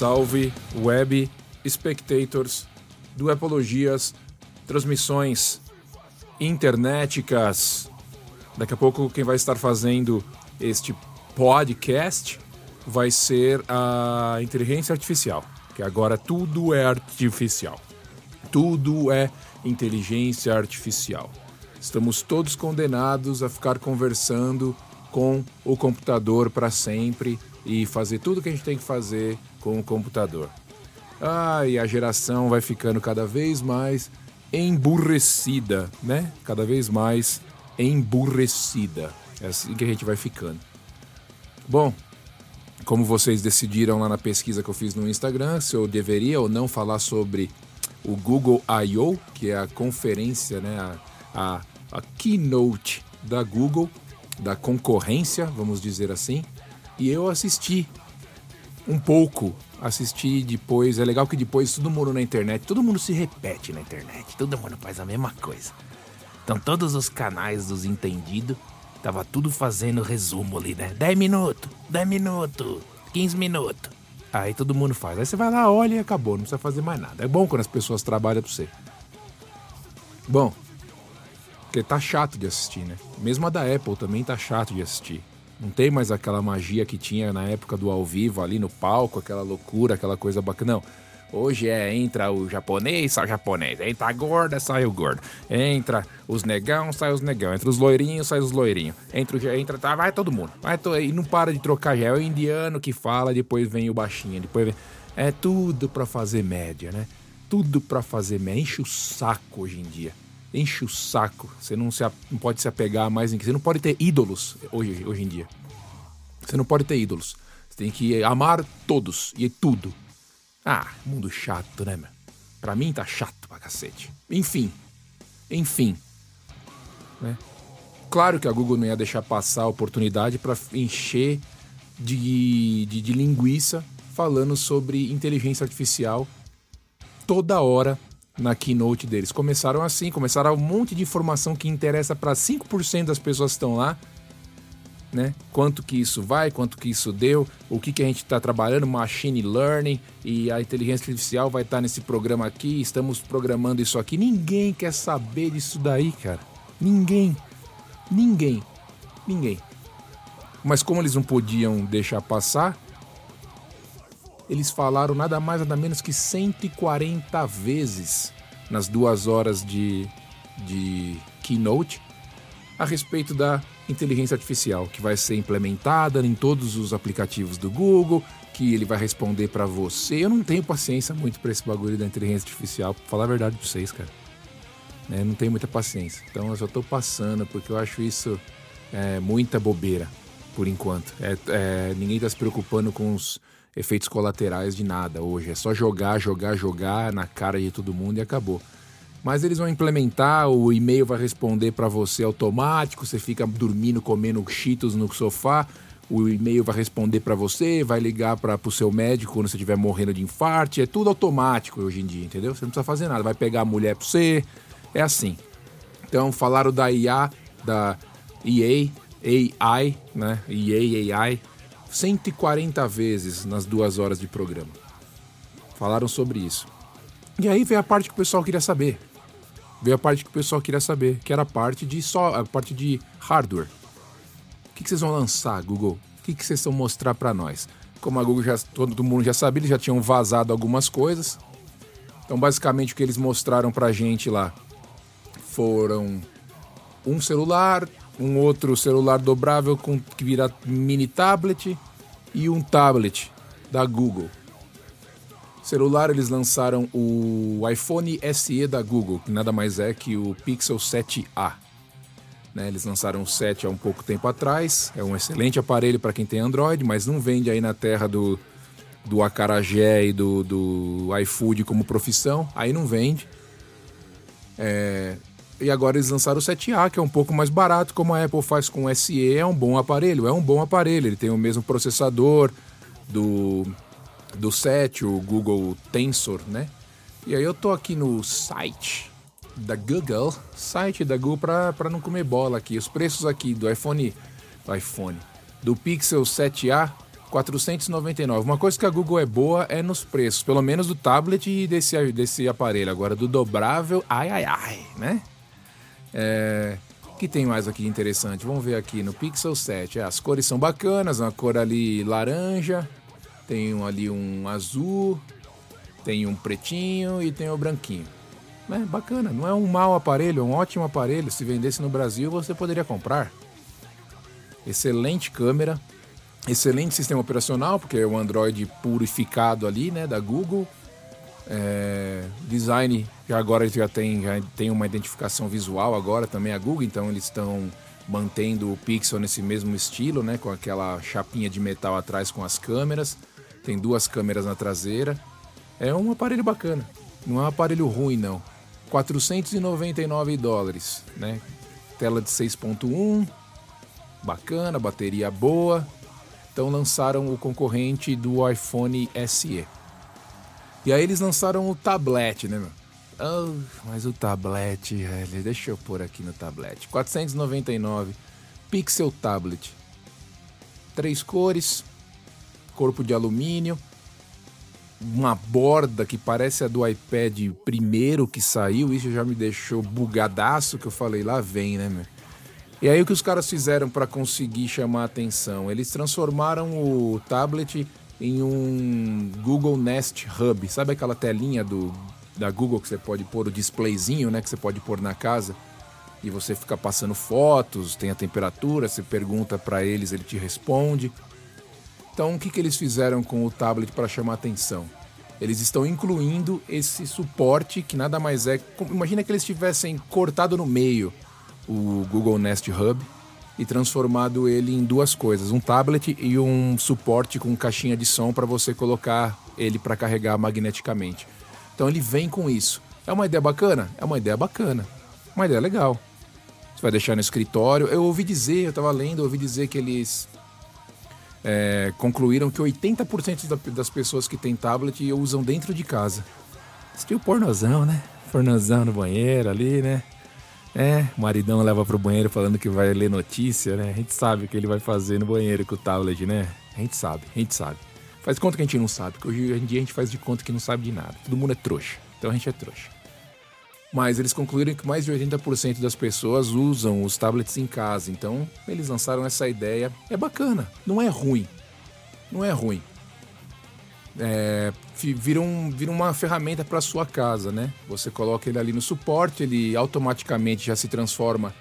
Salve, web spectators do Apologias, transmissões internéticas. Daqui a pouco quem vai estar fazendo este podcast vai ser a inteligência artificial, que agora tudo é artificial. Tudo é inteligência artificial. Estamos todos condenados a ficar conversando com o computador para sempre e fazer tudo que a gente tem que fazer com o computador. Ah, e a geração vai ficando cada vez mais emburrecida, né? Cada vez mais emburrecida. É assim que a gente vai ficando. Bom, como vocês decidiram lá na pesquisa que eu fiz no Instagram, se eu deveria ou não falar sobre o Google I.O., que é a conferência, né, a, a, a keynote da Google, da concorrência, vamos dizer assim, e eu assisti um pouco, assisti depois. É legal que depois todo mundo na internet, todo mundo se repete na internet, todo mundo faz a mesma coisa. Então todos os canais dos entendidos, tava tudo fazendo resumo ali, né? 10 minutos, 10 minutos, 15 minutos. Aí todo mundo faz. Aí você vai lá, olha e acabou, não precisa fazer mais nada. É bom quando as pessoas trabalham pra você. Bom, porque tá chato de assistir, né? Mesmo a da Apple também tá chato de assistir. Não tem mais aquela magia que tinha na época do ao vivo ali no palco, aquela loucura, aquela coisa bacana. Não. Hoje é entra o japonês, sai o japonês. Entra a gorda, sai o gordo. Entra os negão, sai os negão. Entra os loirinhos, sai os loirinhos. Entra, entra tá, vai todo mundo. Vai to, e não para de trocar já. É o indiano que fala, depois vem o baixinho, depois vem... É tudo para fazer média, né? Tudo para fazer média. Enche o saco hoje em dia. Enche o saco. Você não, se, não pode se apegar mais em que. Você não pode ter ídolos hoje, hoje em dia. Você não pode ter ídolos. Você tem que amar todos e tudo. Ah, mundo chato, né, meu? Pra mim tá chato pra cacete. Enfim. Enfim. Né? Claro que a Google não ia deixar passar a oportunidade para encher de, de, de linguiça falando sobre inteligência artificial toda hora na keynote deles. Começaram assim, começaram um monte de informação que interessa para 5% das pessoas que estão lá né? Quanto que isso vai, quanto que isso deu, o que, que a gente está trabalhando, machine learning e a inteligência artificial vai estar tá nesse programa aqui, estamos programando isso aqui. Ninguém quer saber disso daí, cara. Ninguém. Ninguém. Ninguém. Mas como eles não podiam deixar passar, eles falaram nada mais nada menos que 140 vezes nas duas horas de, de keynote a respeito da inteligência artificial que vai ser implementada em todos os aplicativos do Google, que ele vai responder para você. Eu não tenho paciência muito para esse bagulho da inteligência artificial, pra falar a verdade pra vocês, cara. É, não tenho muita paciência. Então eu só tô passando porque eu acho isso é, muita bobeira, por enquanto. É, é, ninguém tá se preocupando com os efeitos colaterais de nada hoje. É só jogar, jogar, jogar na cara de todo mundo e acabou. Mas eles vão implementar, o e-mail vai responder para você automático, você fica dormindo, comendo cheetos no sofá, o e-mail vai responder para você, vai ligar para o seu médico quando você estiver morrendo de infarto, é tudo automático hoje em dia, entendeu? Você não precisa fazer nada, vai pegar a mulher para você, é assim. Então falaram da IA, da EA, AI, né? EA, AI, 140 vezes nas duas horas de programa. Falaram sobre isso. E aí vem a parte que o pessoal queria saber veio a parte que o pessoal queria saber, que era a parte de só a parte de hardware. O que, que vocês vão lançar, Google? O que, que vocês vão mostrar para nós? Como a Google já todo mundo já sabia, eles já tinham vazado algumas coisas. Então, basicamente, o que eles mostraram pra gente lá foram um celular, um outro celular dobrável com que vira mini tablet e um tablet da Google. Celular, eles lançaram o iPhone SE da Google, que nada mais é que o Pixel 7a. Né, eles lançaram o 7 há um pouco tempo atrás. É um excelente aparelho para quem tem Android, mas não vende aí na terra do, do acarajé e do, do iFood como profissão. Aí não vende. É, e agora eles lançaram o 7A, que é um pouco mais barato, como a Apple faz com o SE. É um bom aparelho, é um bom aparelho. Ele tem o mesmo processador do do 7, o Google Tensor, né? E aí eu tô aqui no site da Google, site da Google para não comer bola aqui. Os preços aqui do iPhone, do iPhone, do Pixel 7a 499. Uma coisa que a Google é boa é nos preços, pelo menos do tablet e desse, desse aparelho. Agora, do dobrável, ai, ai, ai, né? É, que tem mais aqui interessante? Vamos ver aqui no Pixel 7. É, as cores são bacanas, uma cor ali laranja, tem um, ali um azul, tem um pretinho e tem o branquinho. É bacana, não é um mau aparelho, é um ótimo aparelho. Se vendesse no Brasil, você poderia comprar. Excelente câmera, excelente sistema operacional, porque é o Android purificado ali, né, da Google. É, design que agora já tem, já tem uma identificação visual agora também a Google, então eles estão mantendo o Pixel nesse mesmo estilo, né, com aquela chapinha de metal atrás com as câmeras. Tem duas câmeras na traseira. É um aparelho bacana. Não é um aparelho ruim não. 499 dólares, né? Tela de 6.1, bacana, bateria boa. Então lançaram o concorrente do iPhone SE. E aí eles lançaram o tablet, né, meu? Oh, mas o tablet, velho, deixa eu pôr aqui no tablet. 499 Pixel Tablet. Três cores, corpo de alumínio, uma borda que parece a do iPad primeiro que saiu, isso já me deixou bugadaço que eu falei, lá vem, né, meu? E aí o que os caras fizeram para conseguir chamar a atenção? Eles transformaram o tablet em um Google Nest Hub. Sabe aquela telinha do, da Google que você pode pôr o displayzinho, né, que você pode pôr na casa? E você fica passando fotos, tem a temperatura, você pergunta para eles, ele te responde. Então, o que, que eles fizeram com o tablet para chamar atenção? Eles estão incluindo esse suporte que nada mais é. Imagina que eles tivessem cortado no meio o Google Nest Hub e transformado ele em duas coisas: um tablet e um suporte com caixinha de som para você colocar ele para carregar magneticamente. Então ele vem com isso. É uma ideia bacana? É uma ideia bacana. Uma ideia legal. Você vai deixar no escritório. Eu ouvi dizer, eu estava lendo, eu ouvi dizer que eles é, concluíram que 80% das pessoas que têm tablet usam dentro de casa. Estilo pornozão, né? Pornozão no banheiro ali, né? É, o maridão leva pro banheiro falando que vai ler notícia, né? A gente sabe o que ele vai fazer no banheiro com o tablet, né? A gente sabe, a gente sabe. Faz conta que a gente não sabe, porque hoje em dia a gente faz de conta que não sabe de nada. Todo mundo é trouxa. Então a gente é trouxa. Mas eles concluíram que mais de 80% das pessoas usam os tablets em casa. Então eles lançaram essa ideia. É bacana, não é ruim. Não é ruim é, vira, um, vira uma ferramenta para sua casa, né? Você coloca ele ali no suporte, ele automaticamente já se transforma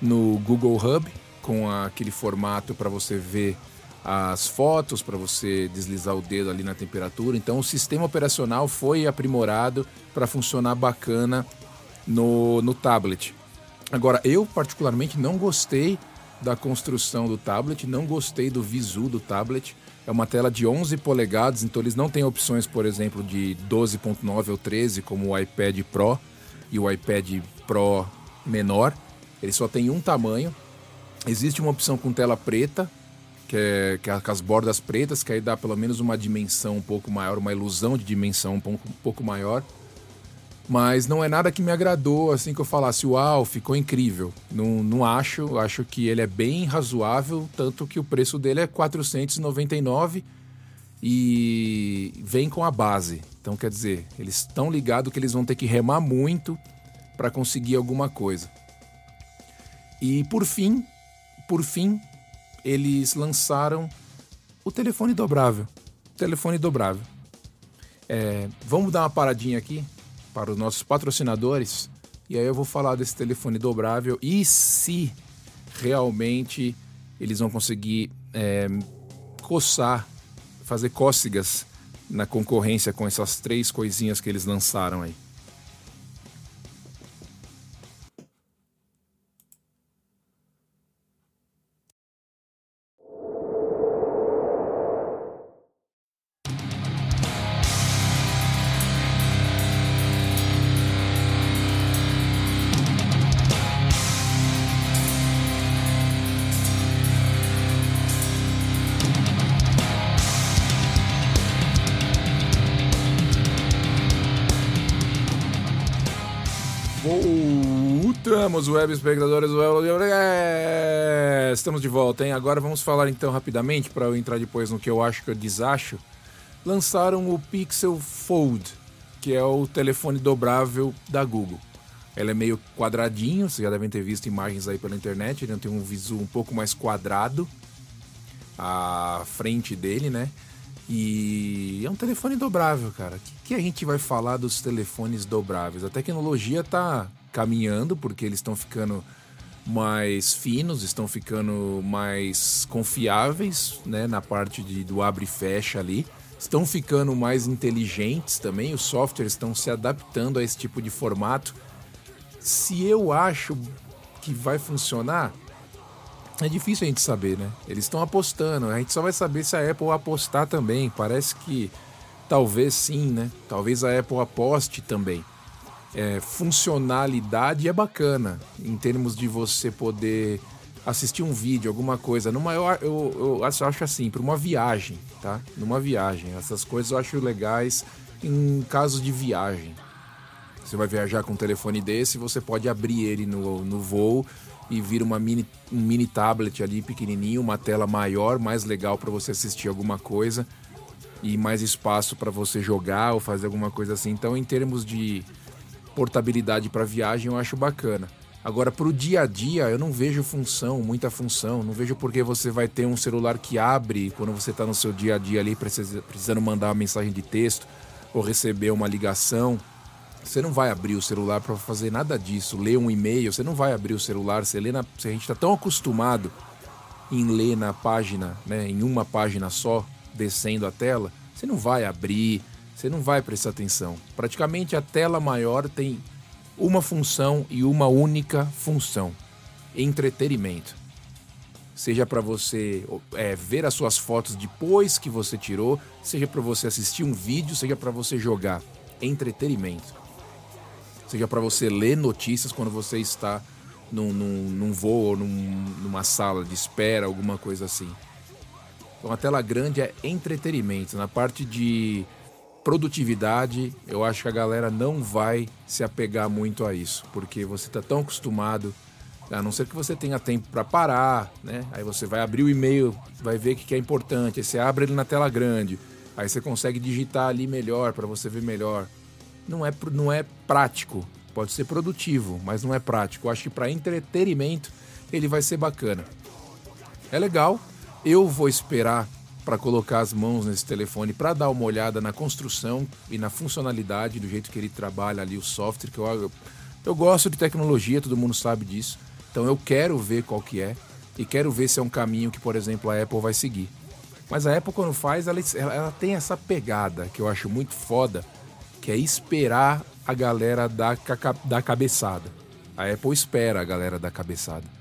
no Google Hub com aquele formato para você ver as fotos, para você deslizar o dedo ali na temperatura. Então o sistema operacional foi aprimorado para funcionar bacana no, no tablet. Agora, eu particularmente não gostei da construção do tablet, não gostei do visu do tablet. É uma tela de 11 polegadas, então eles não têm opções, por exemplo, de 12.9 ou 13, como o iPad Pro e o iPad Pro menor. Ele só tem um tamanho. Existe uma opção com tela preta, que é, que é com as bordas pretas, que aí dá pelo menos uma dimensão um pouco maior, uma ilusão de dimensão um pouco, um pouco maior. Mas não é nada que me agradou, assim que eu falasse, uau, ficou incrível. Não, não acho, acho que ele é bem razoável, tanto que o preço dele é 499 e vem com a base. Então quer dizer, eles estão ligados que eles vão ter que remar muito para conseguir alguma coisa. E por fim, por fim, eles lançaram o telefone dobrável. Telefone dobrável. É, vamos dar uma paradinha aqui para os nossos patrocinadores. E aí eu vou falar desse telefone dobrável e se realmente eles vão conseguir é, coçar, fazer cócegas na concorrência com essas três coisinhas que eles lançaram aí. Web espectadores. É, estamos de volta, hein? Agora vamos falar então rapidamente para eu entrar depois no que eu acho que eu desacho. Lançaram o Pixel Fold, que é o telefone dobrável da Google. Ele é meio quadradinho, vocês já devem ter visto imagens aí pela internet. Ele tem um visual um pouco mais quadrado, a frente dele, né? E é um telefone dobrável, cara. O que, que, a gente vai falar dos telefones dobráveis? A tecnologia tá caminhando porque eles estão ficando mais finos, estão ficando mais confiáveis, né, na parte de, do abre e fecha ali. Estão ficando mais inteligentes também, os softwares estão se adaptando a esse tipo de formato. Se eu acho que vai funcionar, é difícil a gente saber, né? Eles estão apostando, a gente só vai saber se a Apple apostar também. Parece que talvez sim, né? Talvez a Apple aposte também é, funcionalidade é bacana em termos de você poder assistir um vídeo, alguma coisa. Numa, eu, eu, eu acho assim, para uma viagem, tá? Numa viagem. Essas coisas eu acho legais em caso de viagem. Você vai viajar com um telefone desse, você pode abrir ele no, no voo e vir uma mini, um mini tablet ali pequenininho, uma tela maior, mais legal para você assistir alguma coisa e mais espaço para você jogar ou fazer alguma coisa assim. Então, em termos de portabilidade para viagem eu acho bacana. Agora, para o dia a dia, eu não vejo função, muita função. Não vejo porque você vai ter um celular que abre quando você está no seu dia a dia ali, precisando mandar uma mensagem de texto ou receber uma ligação. Você não vai abrir o celular para fazer nada disso. Ler um e-mail, você não vai abrir o celular. Você lê na, a gente está tão acostumado em ler na página, né, em uma página só, descendo a tela, você não vai abrir, você não vai prestar atenção. Praticamente a tela maior tem uma função e uma única função: entretenimento. Seja para você é, ver as suas fotos depois que você tirou, seja para você assistir um vídeo, seja para você jogar. Entretenimento. Seja para você ler notícias quando você está num, num, num voo ou num, numa sala de espera, alguma coisa assim. Então a tela grande é entretenimento. Na parte de produtividade, eu acho que a galera não vai se apegar muito a isso, porque você está tão acostumado, a não ser que você tenha tempo para parar, né? Aí você vai abrir o e-mail, vai ver o que é importante, aí você abre ele na tela grande, aí você consegue digitar ali melhor para você ver melhor. Não é, não é prático, pode ser produtivo, mas não é prático. Eu acho que para entretenimento ele vai ser bacana. É legal, eu vou esperar para colocar as mãos nesse telefone para dar uma olhada na construção e na funcionalidade do jeito que ele trabalha ali o software que eu, eu, gosto de tecnologia todo mundo sabe disso. Então eu quero ver qual que é e quero ver se é um caminho que por exemplo a Apple vai seguir. Mas a Apple quando faz ela, ela tem essa pegada que eu acho muito foda que é esperar a galera dar, dar cabeçada. A Apple espera a galera dar cabeçada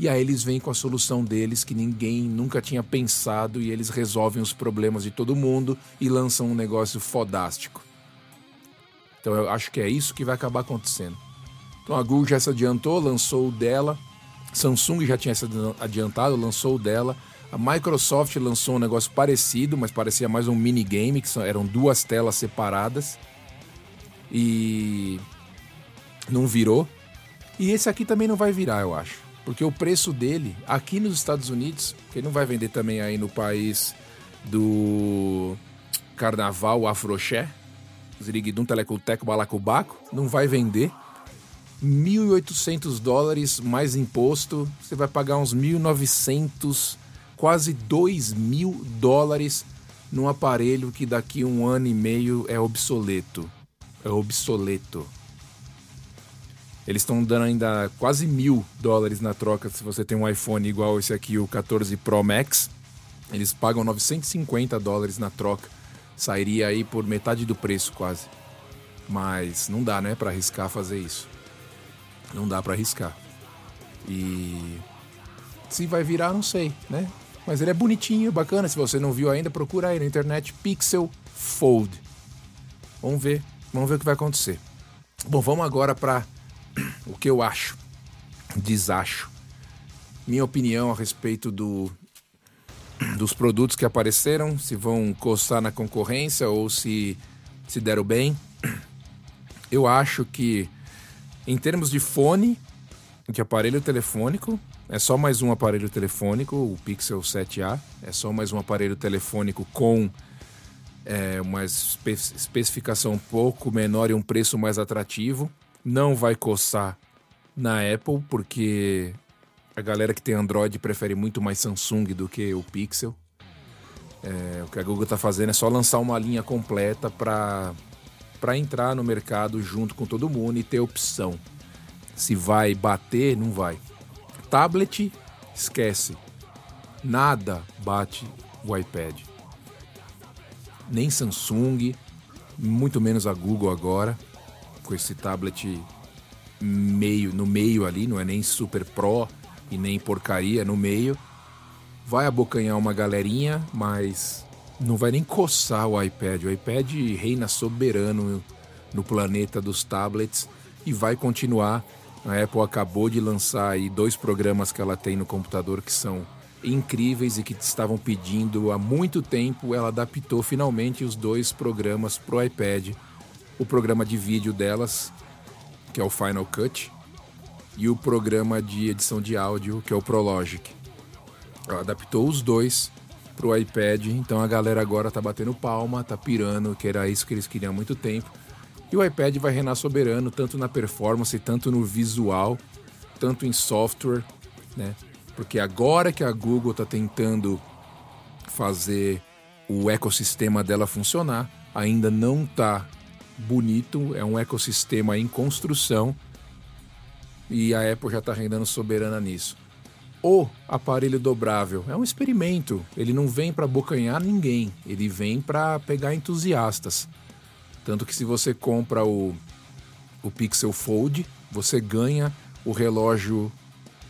e aí eles vêm com a solução deles que ninguém nunca tinha pensado e eles resolvem os problemas de todo mundo e lançam um negócio fodástico. Então eu acho que é isso que vai acabar acontecendo. Então a Google já se adiantou, lançou o dela, Samsung já tinha se adiantado, lançou o dela. A Microsoft lançou um negócio parecido, mas parecia mais um minigame, que eram duas telas separadas. E não virou. E esse aqui também não vai virar, eu acho. Porque o preço dele, aqui nos Estados Unidos, que ele não vai vender também aí no país do carnaval afroxé, Ziriguidum, Telecoteco, Balacobaco, não vai vender. 1.800 dólares mais imposto, você vai pagar uns 1.900, quase 2 mil dólares num aparelho que daqui um ano e meio é obsoleto. É obsoleto. Eles estão dando ainda quase mil dólares na troca se você tem um iPhone igual esse aqui, o 14 Pro Max. Eles pagam 950 dólares na troca. Sairia aí por metade do preço quase. Mas não dá, né, para arriscar fazer isso. Não dá para arriscar. E se vai virar, não sei, né? Mas ele é bonitinho, bacana. Se você não viu ainda, procura aí na internet Pixel Fold. Vamos ver, vamos ver o que vai acontecer. Bom, vamos agora para o que eu acho, desacho. Minha opinião a respeito do, dos produtos que apareceram, se vão coçar na concorrência ou se se deram bem. Eu acho que Em termos de fone, de aparelho telefônico, é só mais um aparelho telefônico, o Pixel 7a. É só mais um aparelho telefônico com é, uma espe especificação um pouco menor e um preço mais atrativo. Não vai coçar na Apple, porque a galera que tem Android prefere muito mais Samsung do que o Pixel. É, o que a Google está fazendo é só lançar uma linha completa para entrar no mercado junto com todo mundo e ter opção. Se vai bater, não vai. Tablet, esquece. Nada bate o iPad. Nem Samsung, muito menos a Google agora, com esse tablet meio no meio ali, não é nem super pro e nem porcaria, no meio vai abocanhar uma galerinha, mas não vai nem coçar o iPad. O iPad reina soberano no planeta dos tablets e vai continuar. A Apple acabou de lançar aí dois programas que ela tem no computador que são incríveis e que estavam pedindo há muito tempo. Ela adaptou finalmente os dois programas para o iPad. O programa de vídeo delas, que é o Final Cut, e o programa de edição de áudio, que é o Prologic adaptou os dois pro iPad, então a galera agora tá batendo palma, tá pirando, que era isso que eles queriam há muito tempo. E o iPad vai reinar soberano, tanto na performance, tanto no visual, tanto em software, né? Porque agora que a Google tá tentando fazer o ecossistema dela funcionar, ainda não tá bonito, é um ecossistema em construção e a Apple já está rendendo soberana nisso o aparelho dobrável. É um experimento. Ele não vem para abocanhar ninguém. Ele vem para pegar entusiastas. Tanto que se você compra o, o Pixel Fold, você ganha o relógio,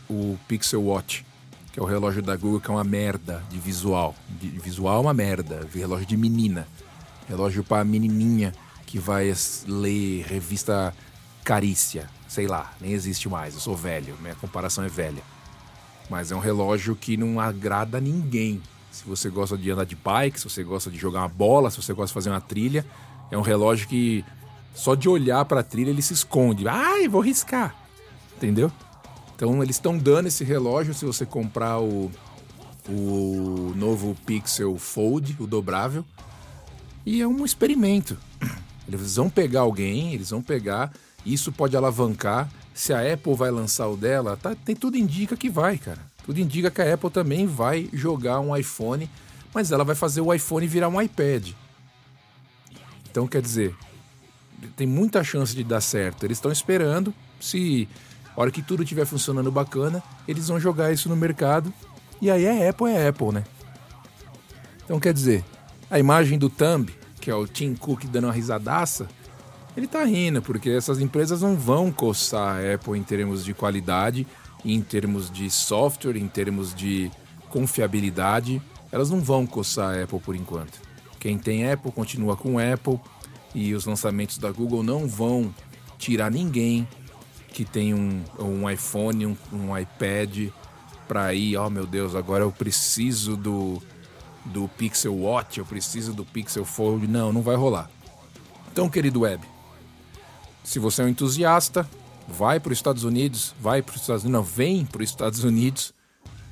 o Pixel Watch, que é o relógio da Google, que é uma merda de visual. De visual é uma merda. Relógio de menina. Relógio para menininha que vai ler revista carícia. Sei lá, nem existe mais. Eu sou velho. Minha comparação é velha. Mas é um relógio que não agrada a ninguém. Se você gosta de andar de bike, se você gosta de jogar uma bola, se você gosta de fazer uma trilha, é um relógio que só de olhar para a trilha ele se esconde. Ai, vou riscar. Entendeu? Então eles estão dando esse relógio se você comprar o, o novo Pixel Fold, o dobrável. E é um experimento. Eles vão pegar alguém, eles vão pegar, isso pode alavancar se a Apple vai lançar o dela, tá, tem tudo indica que vai, cara. Tudo indica que a Apple também vai jogar um iPhone, mas ela vai fazer o iPhone virar um iPad. Então, quer dizer, tem muita chance de dar certo. Eles estão esperando. Se a hora que tudo estiver funcionando bacana, eles vão jogar isso no mercado. E aí é Apple, é Apple, né? Então, quer dizer, a imagem do Thumb, que é o Tim Cook dando uma risadaça, ele tá rindo, porque essas empresas não vão coçar a Apple em termos de qualidade, em termos de software, em termos de confiabilidade. Elas não vão coçar a Apple por enquanto. Quem tem Apple continua com Apple e os lançamentos da Google não vão tirar ninguém que tem um, um iPhone, um, um iPad para ir, oh meu Deus, agora eu preciso do, do Pixel Watch, eu preciso do Pixel Fold. Não, não vai rolar. Então, querido web, se você é um entusiasta, vai para os Estados Unidos, vai para os Estados Unidos, não, vem para os Estados Unidos,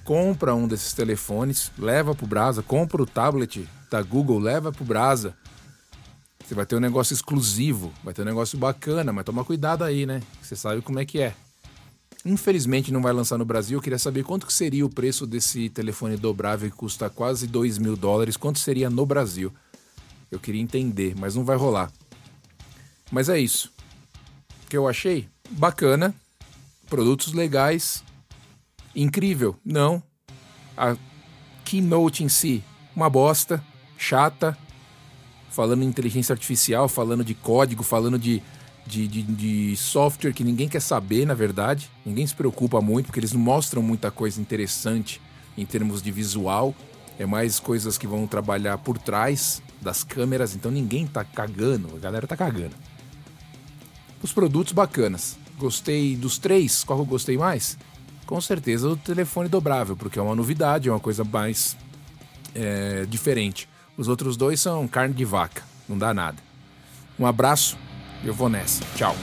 compra um desses telefones, leva para o Brasa, compra o tablet da Google, leva para o Brasa. Você vai ter um negócio exclusivo, vai ter um negócio bacana, mas toma cuidado aí, né? Você sabe como é que é. Infelizmente não vai lançar no Brasil. Eu queria saber quanto que seria o preço desse telefone dobrável que custa quase 2 mil dólares. Quanto seria no Brasil? Eu queria entender, mas não vai rolar. Mas é isso que eu achei bacana, produtos legais, incrível. Não. A keynote em si, uma bosta, chata, falando em inteligência artificial, falando de código, falando de, de, de, de, software que ninguém quer saber, na verdade. Ninguém se preocupa muito, porque eles não mostram muita coisa interessante em termos de visual. É mais coisas que vão trabalhar por trás das câmeras, então ninguém tá cagando, a galera tá cagando os produtos bacanas. Gostei dos três, qual eu gostei mais? Com certeza o telefone dobrável, porque é uma novidade, é uma coisa mais é, diferente. Os outros dois são carne de vaca, não dá nada. Um abraço, eu vou nessa. Tchau.